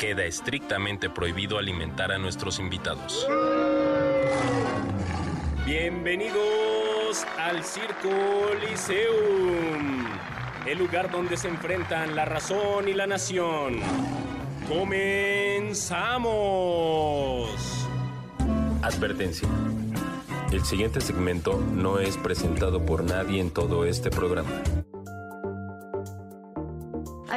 queda estrictamente prohibido alimentar a nuestros invitados. Bienvenidos al Circo Liceum, el lugar donde se enfrentan la razón y la nación. ¡Comenzamos! Advertencia. El siguiente segmento no es presentado por nadie en todo este programa.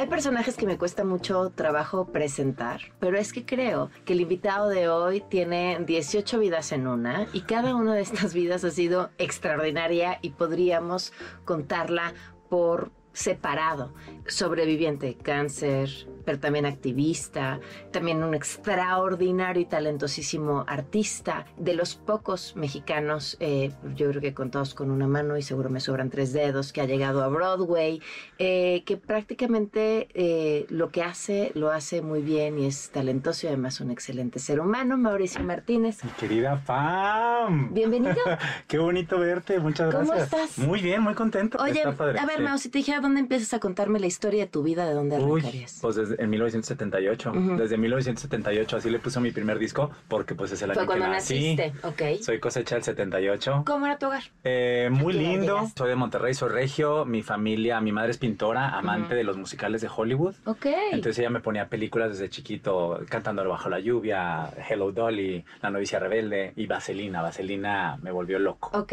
Hay personajes que me cuesta mucho trabajo presentar, pero es que creo que el invitado de hoy tiene 18 vidas en una y cada una de estas vidas ha sido extraordinaria y podríamos contarla por separado. Sobreviviente cáncer, pero también activista, también un extraordinario y talentosísimo artista, de los pocos mexicanos, eh, yo creo que contados con una mano y seguro me sobran tres dedos, que ha llegado a Broadway, eh, que prácticamente eh, lo que hace lo hace muy bien y es talentoso y además un excelente ser humano, Mauricio Martínez. Querida Pam. Bienvenido. Qué bonito verte, muchas ¿Cómo gracias. estás? Muy bien, muy contento. Oye, a ver. Mau, si te dijera dónde empiezas a contarme la historia de tu vida, ¿de dónde Uy, arrancarías? pues desde en 1978. Ujú. Desde 1978 así le puso mi primer disco porque pues es el año Fue que cuando nací. naciste, ok. Soy cosecha del 78. ¿Cómo era tu hogar? Eh, muy ¿A qué edad lindo. llegaste? Soy de Monterrey, soy regio. Mi familia, mi madre es pintora, amante de los musicales de Hollywood. Ok. Entonces ella me ponía películas desde chiquito, cantando bajo la lluvia, Hello Dolly, La novicia rebelde y Vaselina. Vaselina me volvió loco. ok.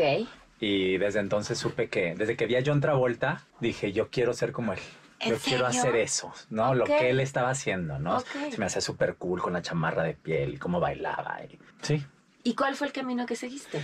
Y desde entonces supe que, desde que vi a John Travolta, dije, yo quiero ser como él. ¿En Yo quiero hacer eso, ¿no? Lo que él estaba haciendo, ¿no? Se me hacía súper cool con la chamarra de piel y cómo bailaba. y- Sí. ¿Y cuál fue el camino que seguiste?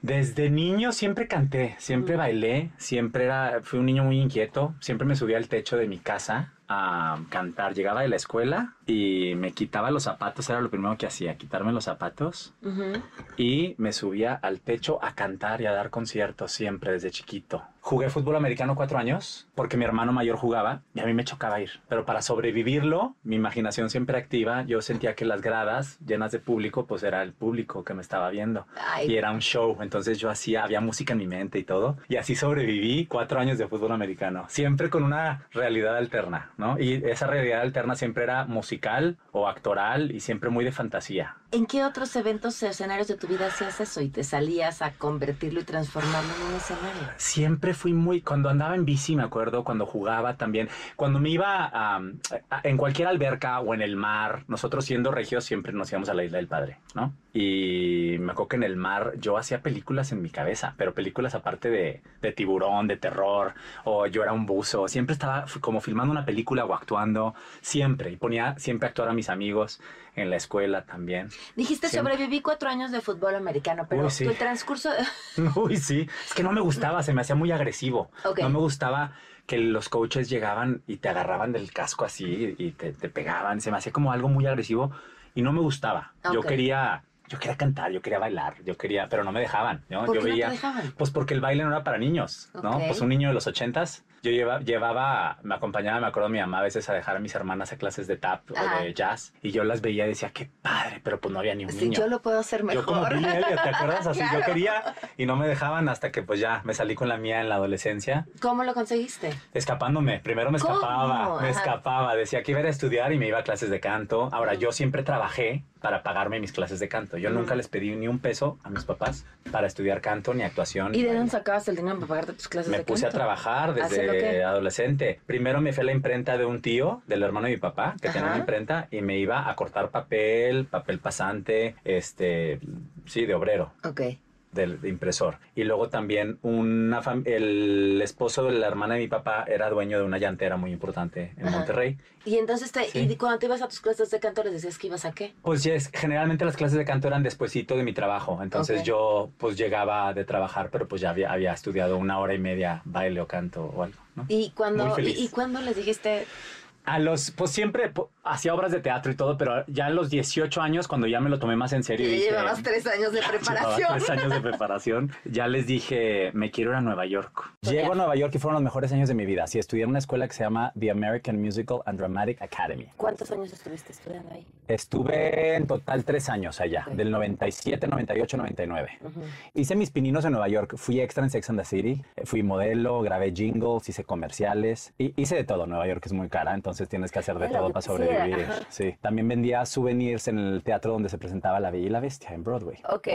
Desde niño siempre canté, siempre Mm. bailé, siempre era, fui un niño muy inquieto, siempre me subía al techo de mi casa a cantar. Llegaba de la escuela y me quitaba los zapatos, era lo primero que hacía, quitarme los zapatos Ujú. y me subía al techo a cantar y a dar conciertos siempre desde chiquito. Jugué fútbol americano cuatro años porque mi hermano mayor jugaba y a mí me chocaba ir. Pero para sobrevivirlo, mi imaginación siempre activa, yo sentía que las gradas llenas de público, pues era el público que me estaba viendo. Ay. Y era un show, entonces yo hacía, había música en mi mente y todo. Y así sobreviví cuatro años de fútbol americano, siempre con una realidad alterna, ¿no? Y esa realidad alterna siempre era musical o actoral y siempre muy de fantasía. ¿En qué otros eventos o escenarios de tu vida hacías eso y te salías a convertirlo y transformarlo en un escenario? Siempre fui muy, cuando andaba en bici, me acuerdo, cuando jugaba también, cuando me iba a, en cualquier alberca o en el mar, nosotros siendo regios siempre nos íbamos a la isla del padre, ¿no? Y me acuerdo que en el mar yo hacía películas en mi cabeza, pero películas aparte de, de tiburón, de terror, o yo era un buzo, siempre estaba como filmando una película o actuando, siempre, y ponía siempre a actuar a mis amigos en la escuela también. Dijiste, Siempre. sobreviví cuatro años de fútbol americano, pero Uy, sí. tu transcurso... Uy, sí. Es que no me gustaba, se me hacía muy agresivo. No me gustaba que los coaches llegaban y te agarraban del casco así y te, te pegaban. Se me hacía como algo muy agresivo y no me gustaba. Yo quería, yo quería cantar, yo quería bailar, yo quería, pero no me dejaban. ¿no? ¿Por yo qué no te veía, dejaban? pues porque el baile no era para niños, ¿no? Ok. Pues un niño de los ochentas. Yo lleva- llevaba, me acompañaba, me acuerdo mi mamá a veces a dejar a mis hermanas a clases de tap Ajá. o de jazz y yo las veía y decía, qué padre, pero pues no había ni un Sí, niño. yo lo puedo hacer mejor. Yo como Billy Elliot, ¿te acuerdas? Así Claro. yo quería y no me dejaban hasta que pues ya me salí con la mía en la adolescencia, ¿Cómo lo conseguiste? escapándome. Primero me ¿Cómo? escapaba, me Ajá. escapaba. Decía que iba a estudiar y me iba a clases de canto. Ahora, yo siempre trabajé para pagarme mis clases de canto. Yo Mm. nunca les pedí ni un peso a mis papás para estudiar canto ni actuación. ¿Y de dónde sacabas el dinero para pagarte tus clases Me de puse a canto? trabajar ¿Hacer lo desde adolescente. Primero me fui a la imprenta de un tío, del hermano de mi papá, que tenía una imprenta, y me iba a cortar papel, papel pasante, este, sí, de obrero Ok. Del de impresor. Y luego también una el esposo de la hermana de mi papá era dueño de una llantera muy importante en Ajá. Monterrey. Y entonces, te, Sí. y cuando te ibas a tus clases de canto, les decías que ibas a qué? Pues ya es- generalmente las clases de canto eran despuesito de mi trabajo. Entonces yo pues llegaba de trabajar, pero pues ya había, había estudiado una hora y media baile o canto o algo. ¿no? ¿Y cuando, y, y cuándo les dijiste, A los, pues siempre, po- hacía obras de teatro y todo, pero ya en los 18 años, cuando ya me lo tomé más en serio, Y dije, llevabas tres años de preparación. tres años de preparación. Ya les dije, me quiero ir a Nueva York. Llego a Nueva York y fueron los mejores años de mi vida. Sí, estudié en una escuela que se llama The American Musical and Dramatic Academy. ¿Cuántos años estuviste estudiando ahí? Estuve en total tres años allá, Ok. del 97, 98, 99. Hice mis pininos en Nueva York, fui extra en Sex and the City, fui modelo, grabé jingles, hice comerciales, y hice de todo. Nueva York es muy cara, entonces tienes que hacer de todo para quisiera, ajá. Sí. También vendía souvenirs en el teatro donde se presentaba La Bella y la Bestia, en Broadway. Ok.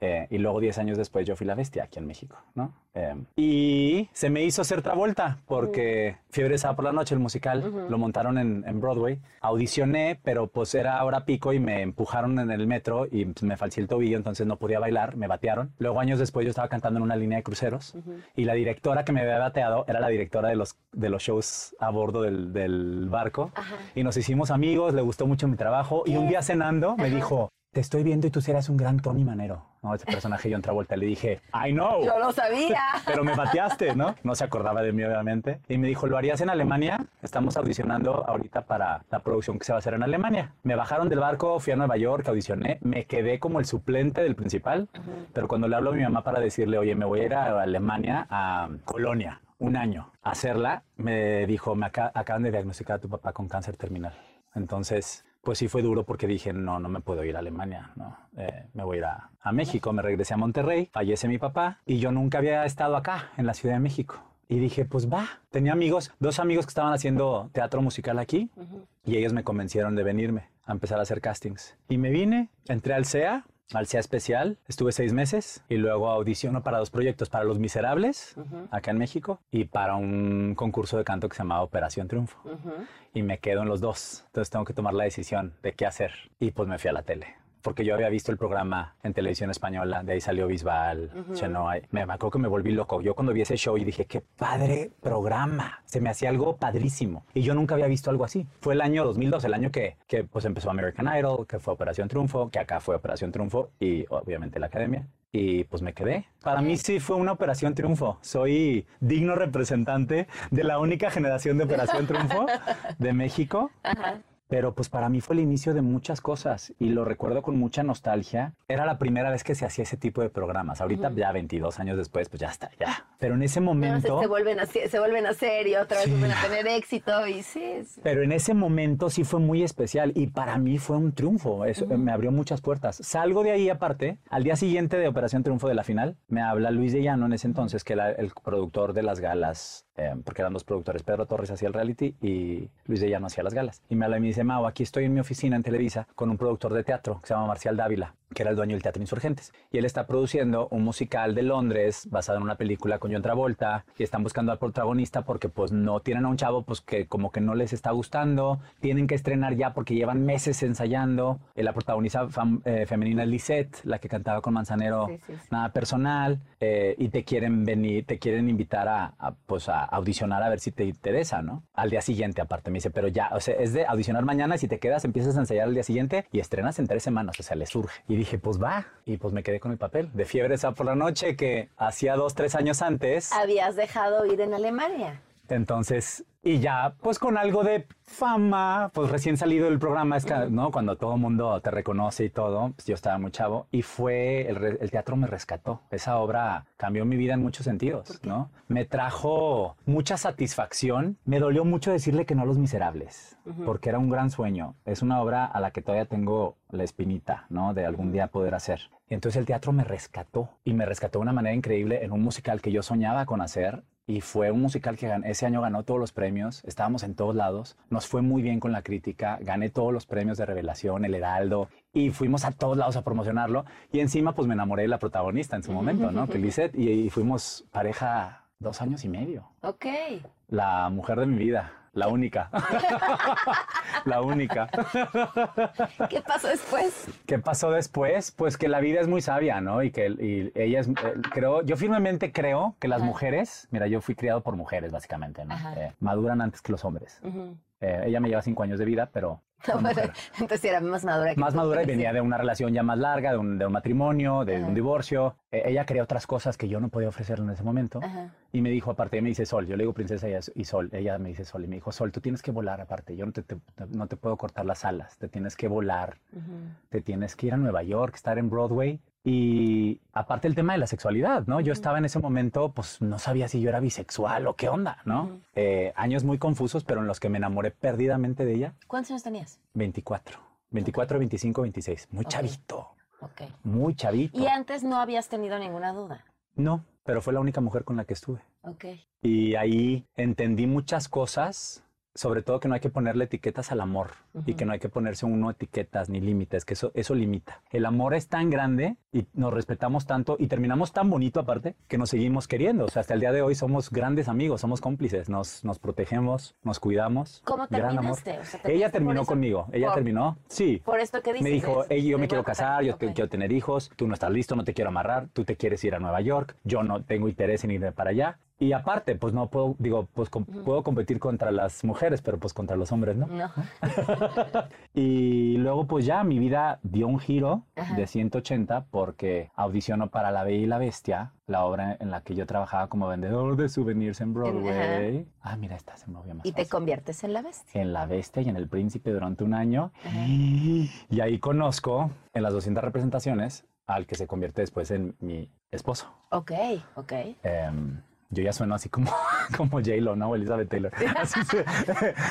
Eh, y luego 10 años después yo fui la bestia aquí en México, ¿no? Eh, y se me hizo hacer Travolta porque Fiebre Sábado por la Noche, el musical, lo montaron en, en Broadway. Audicioné, pero pues era hora pico y me empujaron en el metro y pues, me falché el tobillo, entonces no podía bailar, me batearon. Luego años después yo estaba cantando en una línea de cruceros y la directora que me había bateado era la directora de los, de los shows a bordo del, del barco. Y nos hicimos amigos, le gustó mucho mi trabajo y un día cenando me dijo, te estoy viendo y tú serás un gran Tony Manero. No, ese personaje yo en Travolta le dije, I know. Yo lo sabía. Pero me bateaste, ¿no? No se acordaba de mí, obviamente. Y me dijo, ¿lo harías en Alemania? Estamos audicionando ahorita para la producción que se va a hacer en Alemania. Me bajaron del barco, fui a Nueva York, audicioné, me quedé como el suplente del principal. Pero cuando le hablo a mi mamá para decirle, oye, me voy a ir a Alemania, a Colonia, un año, a hacerla, me dijo, me aca- acaban de diagnosticar a tu papá con cáncer terminal. Entonces, pues sí fue duro porque dije, no, no me puedo ir a Alemania, no, Eh, me voy a ir a, a México, me regresé a Monterrey, fallece mi papá y yo nunca había estado acá, en la Ciudad de México. Y dije, pues va, tenía amigos, dos amigos que estaban haciendo teatro musical aquí y ellos me convencieron de venirme a empezar a hacer castings. Y me vine, entré al CEA, al CEA especial, estuve seis meses y luego audiciono para dos proyectos, para Los Miserables, acá en México, y para un concurso de canto que se llamaba Operación Triunfo y me quedo en los dos. Entonces tengo que tomar la decisión de qué hacer. Y pues me fui a la tele. Porque yo había visto el programa en televisión española, de ahí salió Bisbal, Chenoa. Me, me acuerdo que me volví loco. Yo cuando vi ese show y dije, qué padre programa. Se me hacía algo padrísimo. Y yo nunca había visto algo así. Fue el año 2002, el año que, que pues empezó American Idol, que fue Operación Triunfo, que acá fue Operación Triunfo y obviamente la academia. Y pues me quedé. Para mí sí fue una Operación Triunfo. Soy digno representante de la única generación de Operación Triunfo de México. Pero pues para mí fue el inicio de muchas cosas y lo recuerdo con mucha nostalgia. Era la primera vez que se hacía ese tipo de programas. Ahorita ya 22 años después, pues ya está, ya. Pero en ese No, se, momento... se vuelven a, se vuelven a hacer y otra vez Sí. vuelven a tener éxito y sí. Pero en ese momento sí fue muy especial y para mí fue un triunfo. Eso me abrió muchas puertas. Salgo de ahí aparte. Al día siguiente de Operación Triunfo de la final, me habla Luis de Llano en ese entonces, que era el productor de las galas, eh, porque eran dos productores. Pedro Torres hacía el reality y Luis de Llano hacía las galas. Y me habla y me dice, Mau, aquí estoy en mi oficina en Televisa con un productor de teatro que se llama Marcial Dávila, que era el dueño del Teatro Insurgentes. Y él está produciendo un musical de Londres basado en una película con John Travolta y están buscando al protagonista porque pues no tienen a un chavo pues que como que no les está gustando, tienen que estrenar ya porque llevan meses ensayando. Eh, La protagonista fam- eh, femenina es Lisette, la que cantaba con Manzanero, Sí, sí, sí. nada personal, eh, y te quieren venir, te quieren invitar a, a, pues a audicionar a ver si te interesa, ¿no? Al día siguiente aparte me dice, pero ya, o sea, es de audicionar mañana, si te quedas empiezas a ensayar al día siguiente y estrenas en tres semanas, o sea, le surge. Y dije, pues va, y pues me quedé con el papel de Fiebre esa por la noche que hacía dos, tres años antes. Habías dejado ir en Alemania. Entonces, y ya, pues con algo de fama, pues recién salido del programa, es que, ¿no? Cuando todo el mundo te reconoce y todo, pues yo estaba muy chavo y fue, el, teatro me rescató. Esa obra cambió mi vida en muchos sentidos, ¿no? Me trajo mucha satisfacción. Me dolió mucho decirle que no a Los Miserables, porque era un gran sueño. Es una obra a la que todavía tengo la espinita, ¿no? De algún día poder hacer. Entonces el teatro me rescató y me rescató de una manera increíble en un musical que yo soñaba con hacer y fue un musical que ese año ganó todos los premios, estábamos en todos lados, nos fue muy bien con la crítica, gané todos los premios de revelación, el Heraldo, y fuimos a todos lados a promocionarlo, y encima pues me enamoré de la protagonista en su momento, ¿no? Que Lisette, y, y fuimos pareja dos años y medio, Ok. la mujer de mi vida, la única, la única. ¿Qué pasó después? ¿Qué pasó después? Pues que la vida es muy sabia, ¿no? Y que y ella es, eh, creo, yo firmemente creo que las mujeres, mira, yo fui criado por mujeres, básicamente, ¿no? Eh, maduran antes que los hombres. Eh, ella me lleva cinco años de vida, pero Entonces era más madura que Más madura y venía de una relación ya más larga, de un, de un matrimonio, de Ajá. un divorcio. Eh, ella quería otras cosas que yo no podía ofrecerle en ese momento. Ajá. Y me dijo, aparte, me dice Sol, yo le digo princesa y Sol, ella me dice Sol, y me dijo, Sol, tú tienes que volar aparte, yo no te, te- no te puedo cortar las alas, te tienes que volar, Ujú. te tienes que ir a Nueva York, estar en Broadway. Y aparte el tema de la sexualidad, ¿no? Yo estaba en ese momento, pues no sabía si yo era bisexual o qué onda, ¿no? Eh, años muy confusos, pero en los que me enamoré perdidamente de ella. ¿Cuántos años tenías? 24, 24, 25, 26. Muy chavito, Ok. muy chavito. Y antes no habías tenido ninguna duda. No, pero fue la única mujer con la que estuve. Ok. Y ahí entendí muchas cosas, sobre todo que no hay que ponerle etiquetas al amor y que no hay que ponerse uno etiquetas ni límites, que eso, eso limita. El amor es tan grande y nos respetamos tanto y terminamos tan bonito aparte que nos seguimos queriendo. O sea, hasta el día de hoy somos grandes amigos, somos cómplices, nos, nos protegemos, nos cuidamos. ¿Cómo Gran amor. terminaste? O sea, Ella ¿terminaste por terminó conmigo, ella Por- terminó, sí. Por esto que dices. Me dijo, es- "Ey, yo me quiero casar, yo cortar". te- Ok. quiero tener hijos, tú no estás listo, no te quiero amarrar, tú te quieres ir a Nueva York, yo no tengo interés en irme para allá. Y aparte, pues no puedo, digo, pues com- puedo competir contra las mujeres, pero pues contra los hombres, ¿no? No. y luego pues ya mi vida dio un giro Ajá. de 180 porque audicionó para La Bella y la Bestia, la obra en la que yo trabajaba como vendedor de souvenirs en Broadway. Ah, mira, esta se me movía más Y te conviertes en la bestia. En La Bestia y en El Príncipe durante un año. Ajá. Y ahí conozco en las 200 representaciones al que se convierte después en mi esposo. Ok, ok. Em, yo ya sueno así como, como J-Lo, ¿no? Elizabeth Taylor. Así se-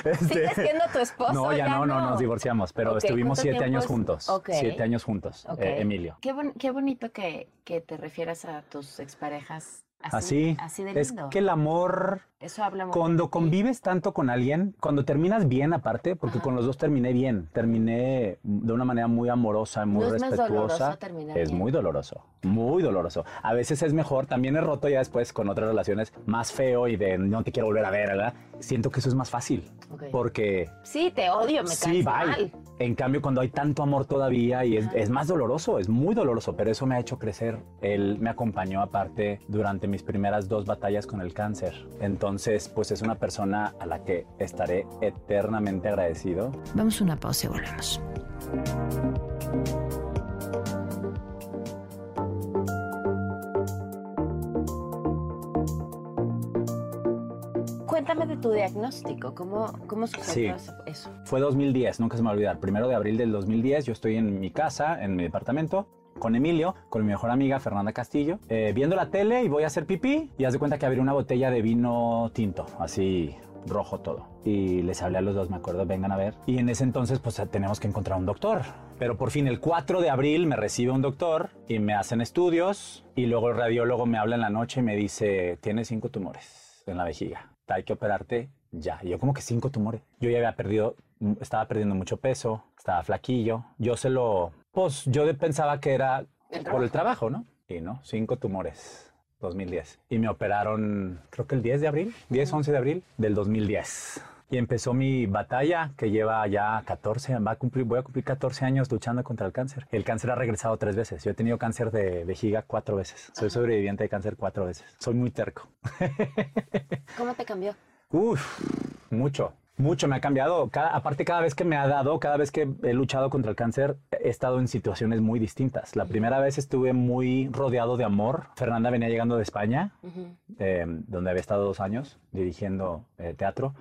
este, ¿Sigues siendo tu esposo? no, ya, no, no, nos divorciamos, pero estuvimos ¿cuánto siete años es? juntos. Siete años juntos, Emilio. Qué, bon- qué bonito que, que te refieras a tus exparejas así, Así, así de es lindo. que el amor, Eso habla muy cuando convives tanto con alguien, cuando terminas bien aparte, porque Ajá. con los dos terminé bien, terminé de una manera muy amorosa, muy ¿No es más respetuosa. doloroso es bien? muy doloroso, muy doloroso. A veces es mejor, también he roto ya después con otras relaciones más feo y de no te quiero volver a ver, ¿verdad? Siento que eso es más fácil, Ok. porque Sí, te odio, me Sí, caes bye. mal. En cambio, cuando hay tanto amor todavía y es, es más doloroso, es muy doloroso, pero eso me ha hecho crecer. Él me acompañó aparte durante mis primeras dos batallas con el cáncer. Entonces, pues es una persona a la que estaré eternamente agradecido. Vamos a una pausa y volvemos. Tu diagnóstico, ¿cómo, cómo sucedió Sí. eso- eso? Fue 2010, nunca se me va a olvidar. Primero de abril del 2010, yo estoy en mi casa, en mi departamento, con Emilio, con mi mejor amiga Fernanda Castillo, eh, viendo la tele y voy a hacer pipí y haz de cuenta que abrí una botella de vino tinto, así rojo todo. Y les hablé a los dos, me acuerdo, vengan a ver. Y en ese entonces, pues tenemos que encontrar un doctor. Pero por fin, el 4 de abril me recibe un doctor y me hacen estudios. Y luego el radiólogo me habla en la noche y me dice, tienes cinco tumores en la vejiga. Hay que operarte ya. Y yo como que cinco tumores. Yo ya había perdido, mm, estaba perdiendo mucho peso, estaba flaquillo. Yo se lo, pues yo pensaba que era por el trabajo, ¿no? Y no, cinco tumores. 2010. Y me operaron, creo que el 10 de abril, 10, 11 de abril del 2010. Y empezó mi batalla que lleva ya 14, va a cumplir, voy a cumplir 14 años luchando contra el cáncer. El cáncer ha regresado tres veces. Yo he tenido cáncer de vejiga cuatro veces. Soy sobreviviente de cáncer cuatro veces. Soy muy terco. ¿Cómo te cambió? Uf, mucho, mucho me ha cambiado. Cada, aparte, cada vez que me ha dado, cada vez que he luchado contra el cáncer, he estado en situaciones muy distintas. La primera vez estuve muy rodeado de amor. Fernanda venía llegando de España, Ujú. eh, donde había estado dos años dirigiendo eh, teatro.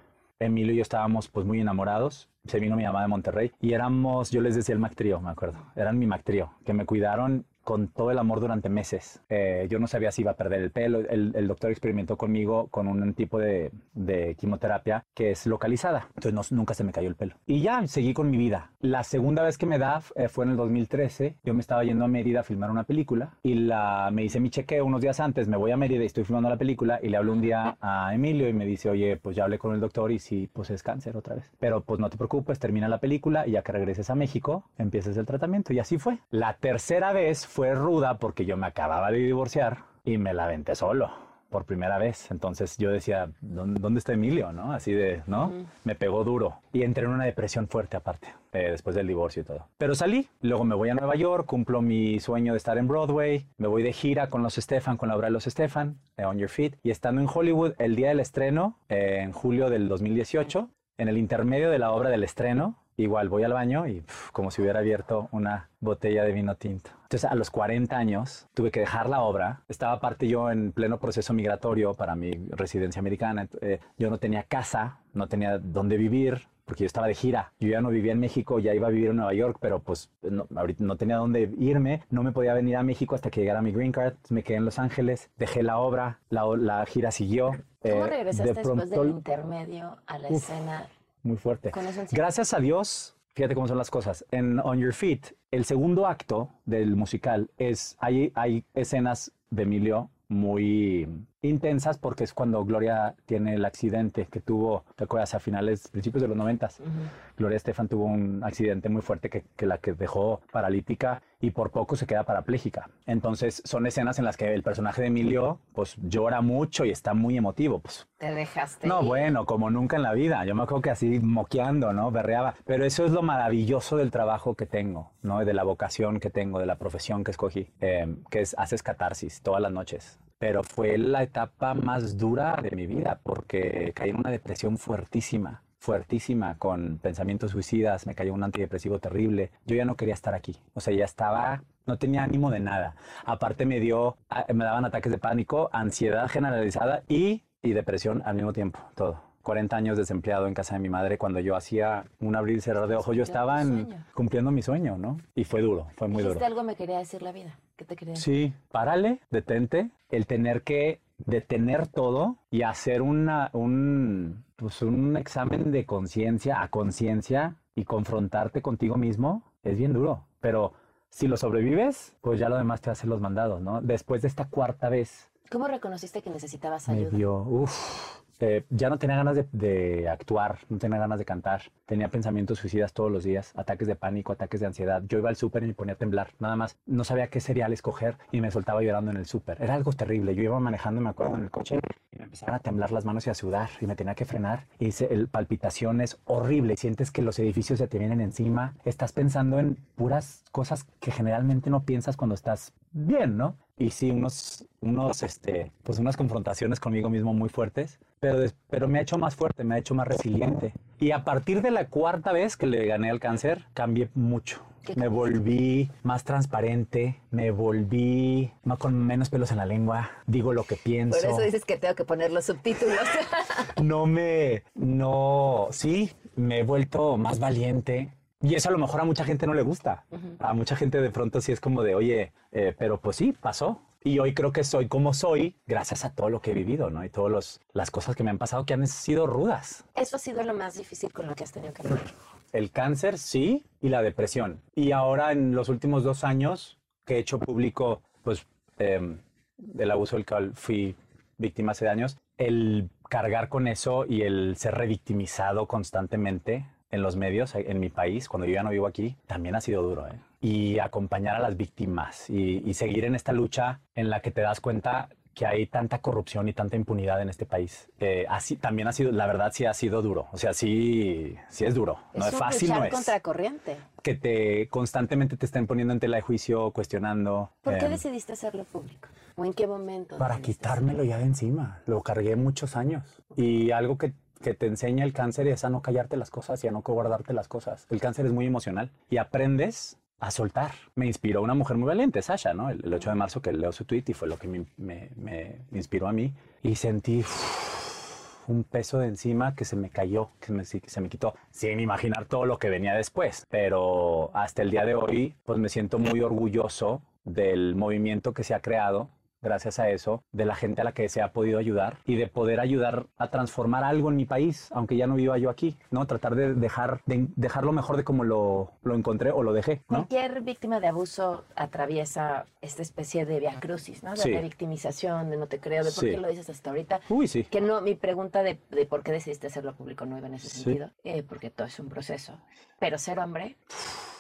Emilio y yo estábamos pues muy enamorados. Se vino mi mamá de Monterrey y éramos, yo les decía el Mac Trío, me acuerdo. Eran mi Mac Trío, que me cuidaron con todo el amor durante meses. Eh, yo no sabía si iba a perder el pelo. El, el doctor experimentó conmigo con un tipo de, de quimioterapia que es localizada. Entonces no- nunca se me cayó el pelo. Y ya seguí con mi vida. La segunda vez que me da eh, fue en el 2013. Yo me estaba yendo a Mérida a filmar una película y la, me hice mi chequeo unos días antes. Me voy a Mérida y estoy filmando la película y le hablo un día a Emilio y me dice, oye, pues ya hablé con el doctor y sí, pues es cáncer otra vez. Pero pues no te preocupes, termina la película y ya que regreses a México, empieces el tratamiento. Y así fue. La tercera vez fue ruda porque yo me acababa de divorciar y me la aventé solo por primera vez. Entonces yo decía, ¿dónde, dónde está Emilio? ¿No? Así de, ¿no? Me pegó duro. Y entré en una depresión fuerte aparte, eh, después del divorcio y todo. Pero salí, luego me voy a Nueva York, cumplo mi sueño de estar en Broadway, me voy de gira con los Stefan, con la obra de los Stefan, eh, On Your Feet, y estando en Hollywood el día del estreno, eh, en julio del 2018, en el intermedio de la obra del estreno, igual voy al baño y pf, como si hubiera abierto una botella de vino tinto. Entonces a los 40 años tuve que dejar la obra. Estaba aparte yo en pleno proceso migratorio para mi residencia americana. Eh, yo no tenía casa, no tenía dónde vivir porque yo estaba de gira. Yo ya no vivía en México, ya iba a vivir en Nueva York, pero pues no, ahorita no tenía dónde irme. No me podía venir a México hasta que llegara mi green card. Me quedé en Los Ángeles, dejé la obra, la, la gira siguió. ¿Cómo Eh, regresaste de después pronto- del intermedio a la Uf. escena? Muy fuerte. Gracias a Dios, fíjate cómo son las cosas. En On Your Feet, el segundo acto del musical es, hay, hay escenas de Emilio muy intensas porque es cuando Gloria tiene el accidente que tuvo, ¿te acuerdas? A finales, principios de los noventas. Gloria Estefan tuvo un accidente muy fuerte que, que la que dejó paralítica y por poco se queda parapléjica. Entonces son escenas en las que el personaje de Emilio pues llora mucho y está muy emotivo. Pues Te dejaste. no, ir. bueno, como nunca en la vida. Yo me acuerdo que así moqueando, ¿no? Berreaba. Pero eso es lo maravilloso del trabajo que tengo, ¿no? De la vocación que tengo, de la profesión que escogí, eh, que es haces catarsis todas las noches. Pero fue la etapa más dura de mi vida porque caí en una depresión fuertísima fuertísima con pensamientos suicidas, me cayó un antidepresivo terrible. Yo ya no quería estar aquí. O sea, ya estaba, no tenía ánimo de nada. Aparte me dio, a- me daban ataques de pánico, ansiedad generalizada y, y depresión al mismo tiempo, todo. 40 años desempleado en casa de mi madre cuando yo hacía un abrir y cerrar de ojos, yo estaba en- cumpliendo mi sueño, ¿no? Y fue duro, fue muy duro. algo me quería decir la vida. ¿Qué te decir? Sí, párale, detente, el tener que detener todo y hacer una, un, pues un examen de conciencia a conciencia y confrontarte contigo mismo es bien duro, pero si lo sobrevives, pues ya lo demás te hace los mandados, ¿no? Después de esta cuarta vez ¿Cómo reconociste que necesitabas me ayuda? dio, uff, eh, ya no tenía ganas de, actuar, no tenía ganas de cantar, tenía pensamientos suicidas todos los días, ataques de pánico, ataques de ansiedad. Yo iba al súper y me ponía a temblar, nada más. No sabía qué cereal escoger y me soltaba llorando en el súper. Era algo terrible. Yo iba manejando, me acuerdo, en el coche y me empezaron a temblar las manos y a sudar y me tenía que frenar. Y se- el palpitación es horrible. Sientes que los edificios se te vienen encima. Estás pensando en puras cosas que generalmente no piensas cuando estás bien, ¿no? Y sí, unos, unos, este, pues unas confrontaciones conmigo mismo muy fuertes, pero, des- pero me ha hecho más fuerte, me ha hecho más resiliente. Y a partir de la cuarta vez que le gané al cáncer, cambié mucho. ¿Qué Me volví más transparente, me volví más con menos pelos en la lengua, digo lo que pienso. Por eso dices que tengo que poner los subtítulos. No me, no, sí, me he vuelto más valiente. Y eso a lo mejor a mucha gente no le gusta. A mucha gente de pronto sí es como de, oye, eh, pero pues sí, pasó. Y hoy creo que soy como soy gracias a todo lo que he vivido, ¿no? Y todas las cosas que me han pasado que han sido rudas. Eso ha sido lo más difícil con lo que has tenido que lidiar. El cáncer, sí, y la depresión. Y ahora en los últimos dos años que he hecho público, pues, em, del abuso del cual fui víctima hace años, el cargar con eso y el ser revictimizado constantemente en los medios, en mi país, cuando yo ya no vivo aquí, también ha sido duro. ¿eh? Y acompañar a las víctimas y, y seguir en esta lucha en la que te das cuenta que hay tanta corrupción y tanta impunidad en este país. Eh, así también ha sido, la verdad, sí ha sido duro. O sea, sí, sí es duro. No es, fácil, no es. contra corriente. Que te constantemente te estén poniendo en tela de juicio, cuestionando. ¿Por qué em, decidiste hacerlo público? ¿O en qué momento? para quitármelo ya de encima. Lo cargué muchos años. Y algo que, que te enseña el cáncer es a no callarte las cosas y a no guardarte las cosas. El cáncer es muy emocional y aprendes a soltar. Me inspiró una mujer muy valiente, Sasha, ¿no? El, el 8 de marzo que leo su tweet y fue lo que me, me- me inspiró a mí. Y sentí un peso de encima que se me cayó, que que se me quitó, sin imaginar todo lo que venía después. Pero hasta el día de hoy, pues me siento muy orgulloso del movimiento que se ha creado gracias a eso, de la gente a la que se ha podido ayudar y de poder ayudar a transformar algo en mi país, aunque ya no viva yo aquí, ¿no? Tratar de dejar, de dejarlo mejor de como lo, lo encontré o lo dejé, ¿no? Cualquier víctima de abuso atraviesa esta especie de viacrucis, ¿no? De Sí. revictimización, de no te creo, de por Sí. qué lo dices hasta ahorita. Uy, sí. Que no, mi pregunta de, de por qué decidiste hacerlo público no iba en ese Sí. sentido, eh, porque todo es un proceso. Pero ser hombre,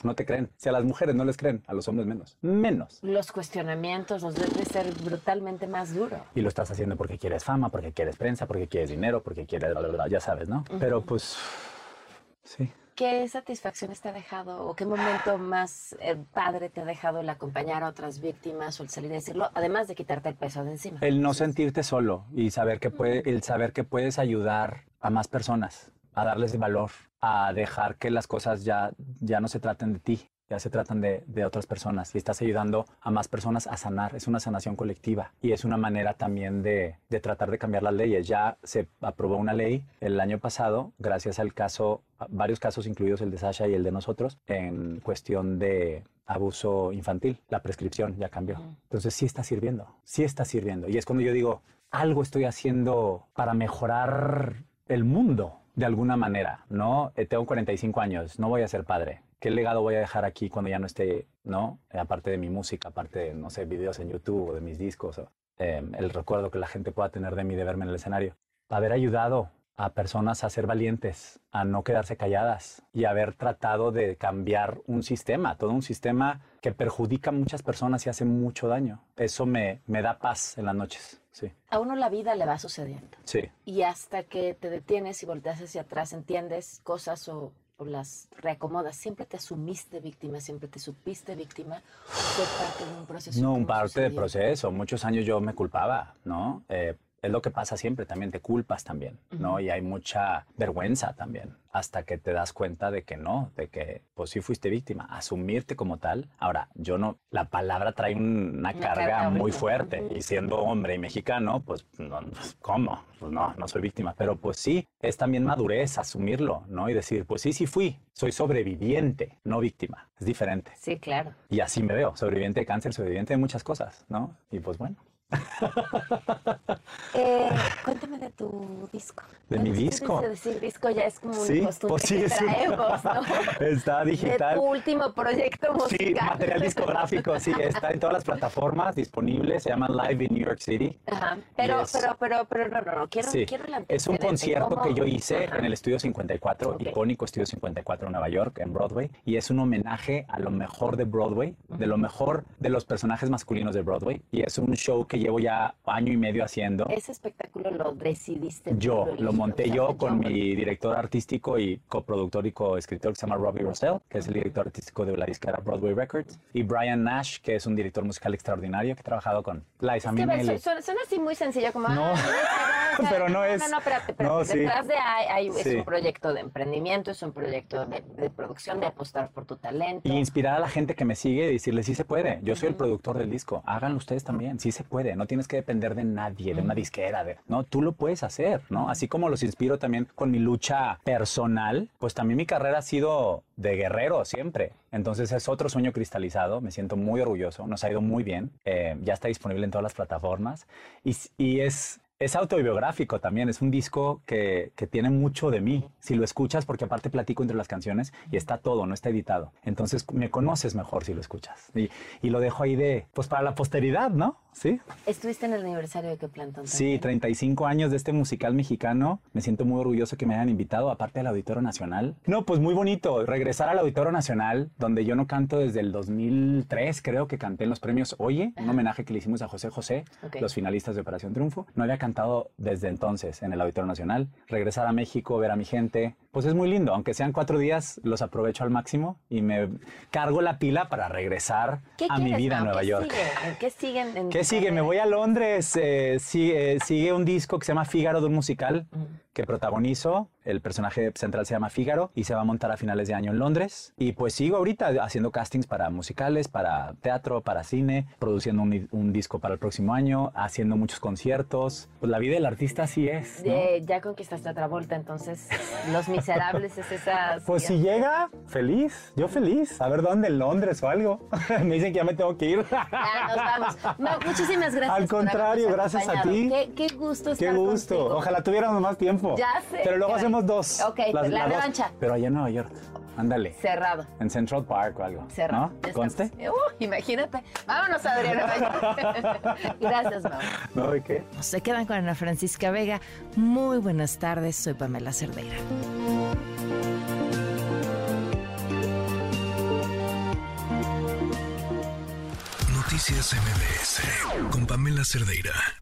No te creen. Si a las mujeres no les creen, a los hombres menos. Menos. los cuestionamientos los debe ser brutalmente más duro. Y lo estás haciendo porque quieres fama, porque quieres prensa, porque quieres dinero, porque quieres, bla, bla, bla, ya sabes, ¿no? Pero pues, sí. ¿Qué satisfacciones te ha dejado o qué momento más eh, padre te ha dejado el acompañar a otras víctimas o el salir a decirlo, además de quitarte el peso de encima? El no sentirte solo y saber que puede, el saber que puedes ayudar a más personas. a darles valor, a dejar que las cosas ya, ya no se traten de ti, ya se tratan de, de, otras personas y estás ayudando a más personas a sanar. Es una sanación colectiva y es una manera también de, de, tratar de cambiar las leyes. Ya se aprobó una ley el año pasado, gracias al caso, varios casos incluidos el de Sasha y el de nosotros, en cuestión de abuso infantil. La prescripción ya cambió. Entonces sí está sirviendo, sí está sirviendo. Y es cuando yo digo, algo estoy haciendo para mejorar el mundo de alguna manera, ¿no? Eh, tengo 45 años, no voy a ser padre ¿qué legado voy a dejar aquí cuando ya no esté, ¿no? Aparte de mi música, aparte de, no sé, videos en YouTube o de mis discos, o, eh, el recuerdo que la gente pueda tener de mí de verme en el escenario. Haber ayudado a personas a ser valientes, a no quedarse calladas y haber tratado de cambiar un sistema, todo un sistema que perjudica a muchas personas y hace mucho daño. Eso me, me da paz en las noches. Sí. A uno la vida le va sucediendo. Sí. Y hasta que te detienes y volteas hacia atrás, entiendes cosas o las reacomodas. ¿Siempre te asumiste víctima? ¿Siempre te supiste víctima? ¿Fue parte de un proceso? No, un parte del proceso. Muchos años yo me culpaba, ¿no? Eh, es lo que pasa siempre, también te culpas también, ¿no? Y hay mucha vergüenza también, hasta que te das cuenta de que no, de que pues sí fuiste víctima, asumirte como tal. Ahora, yo no, la palabra trae una, carga, muy fuerte y siendo hombre y mexicano, pues, no, pues, ¿cómo? Pues no, no soy víctima, pero pues sí, es también madurez asumirlo, ¿no? Y decir, pues sí, sí fui, soy sobreviviente, no víctima, es diferente. Sí, claro. Y así me veo, sobreviviente de cáncer, sobreviviente de muchas cosas, ¿no? Y pues bueno. eh, cuéntame de tu disco. De mi disco. decir disco ya es como sí, un pues sí, que traemos, ¿no? Está digital. De tu último proyecto musical. Sí, material discográfico, sí, está en todas las plataformas disponibles, se llama Live in New York City. Ajá, pero, pero, pero, pero, no, no, no, quiero, sí. quiero la Es un concierto que yo hice Ajá. en el Estudio 54, okay. icónico Estudio 54 en Nueva York, en Broadway, y es un homenaje a lo mejor de Broadway, uh -huh. de lo mejor de los personajes masculinos de Broadway, y es un show que llevo ya año y medio haciendo. Ese espectáculo lo decidiste. Yo, lo, lo monté yo con mi director artístico y coproductor y coescritor que se llama Robbie Russell, que es el director artístico de la disquera Broadway Records, y Brian Nash, que es un director musical extraordinario que ha trabajado con Liza es que Minnelli. Suena, suena, así muy sencillo, como... No, ah, pero no es... No, no, espérate, pero no, detrás sí. de ahí, hay, Sí. es un proyecto de emprendimiento, es un proyecto de, de, producción, de apostar por tu talento. Y inspirar a la gente que me sigue y decirle, sí se puede. Yo soy el productor del disco. Háganlo ustedes también. Sí se puede. No tienes que depender de nadie, de una disquera. De... No, tú lo puedes hacer, ¿no? Así como los inspiro también con mi lucha personal, pues también mi carrera ha sido de guerrero siempre. Entonces es otro sueño cristalizado. Me siento muy orgulloso. Nos ha ido muy bien. Eh, ya está disponible en todas las plataformas. Y, y es es autobiográfico también, es un disco que, que, tiene mucho de mí. Si lo escuchas, porque aparte platico entre las canciones y está todo, no está editado. Entonces me conoces mejor si lo escuchas. Y, y lo dejo ahí de, pues para la posteridad, ¿no? Sí. ¿Estuviste en el aniversario de qué plantón? Sí, 35 años de este musical mexicano. Me siento muy orgulloso que me hayan invitado, aparte del Auditorio Nacional. No, pues muy bonito regresar al Auditorio Nacional, donde yo no canto desde el 2003, creo que canté en los premios Oye, un homenaje que le hicimos a José José, okay. los finalistas de Operación Triunfo. No había cantado desde entonces en el Auditorio Nacional. Regresar a México, ver a mi gente, pues es muy lindo. Aunque sean cuatro días, los aprovecho al máximo y me cargo la pila para regresar a mi vida en Nueva York. Sigue? ¿Qué siguen? En ¿Qué sigue? Me voy a Londres. Eh, sigue, sigue, un disco que se llama Fígaro de un musical uh -huh. Que protagonizo. El personaje central se llama Fígaro y se va a montar a finales de año en Londres. Y pues sigo ahorita haciendo castings para musicales, para teatro, para cine, produciendo un, un disco para el próximo año, haciendo muchos conciertos. Pues la vida del artista así es. ¿no? Eh, ya conquistaste otra vuelta, entonces Los Miserables es esa. Pues si llega, feliz, yo feliz. A ver dónde, en Londres o algo. me dicen que ya me tengo que ir. ya nos vamos. No, muchísimas gracias. Al contrario, gracias a ti. Qué, qué gusto estar Qué gusto. Contigo. Ojalá tuviéramos más tiempo. Ya sé. Pero luego hacemos dos. Ok, las, la, la revancha. Dos, pero allá en Nueva York. Ándale. Cerrado. En Central Park o algo. Cerrado. ¿No? ¿Conste? Uh, imagínate. Vámonos, Adriana. Gracias, mamá. No, ¿de qué? Se quedan con Ana Francisca Vega. Muy buenas tardes. Soy Pamela Cerdeira. Noticias MBS con Pamela Cerdeira.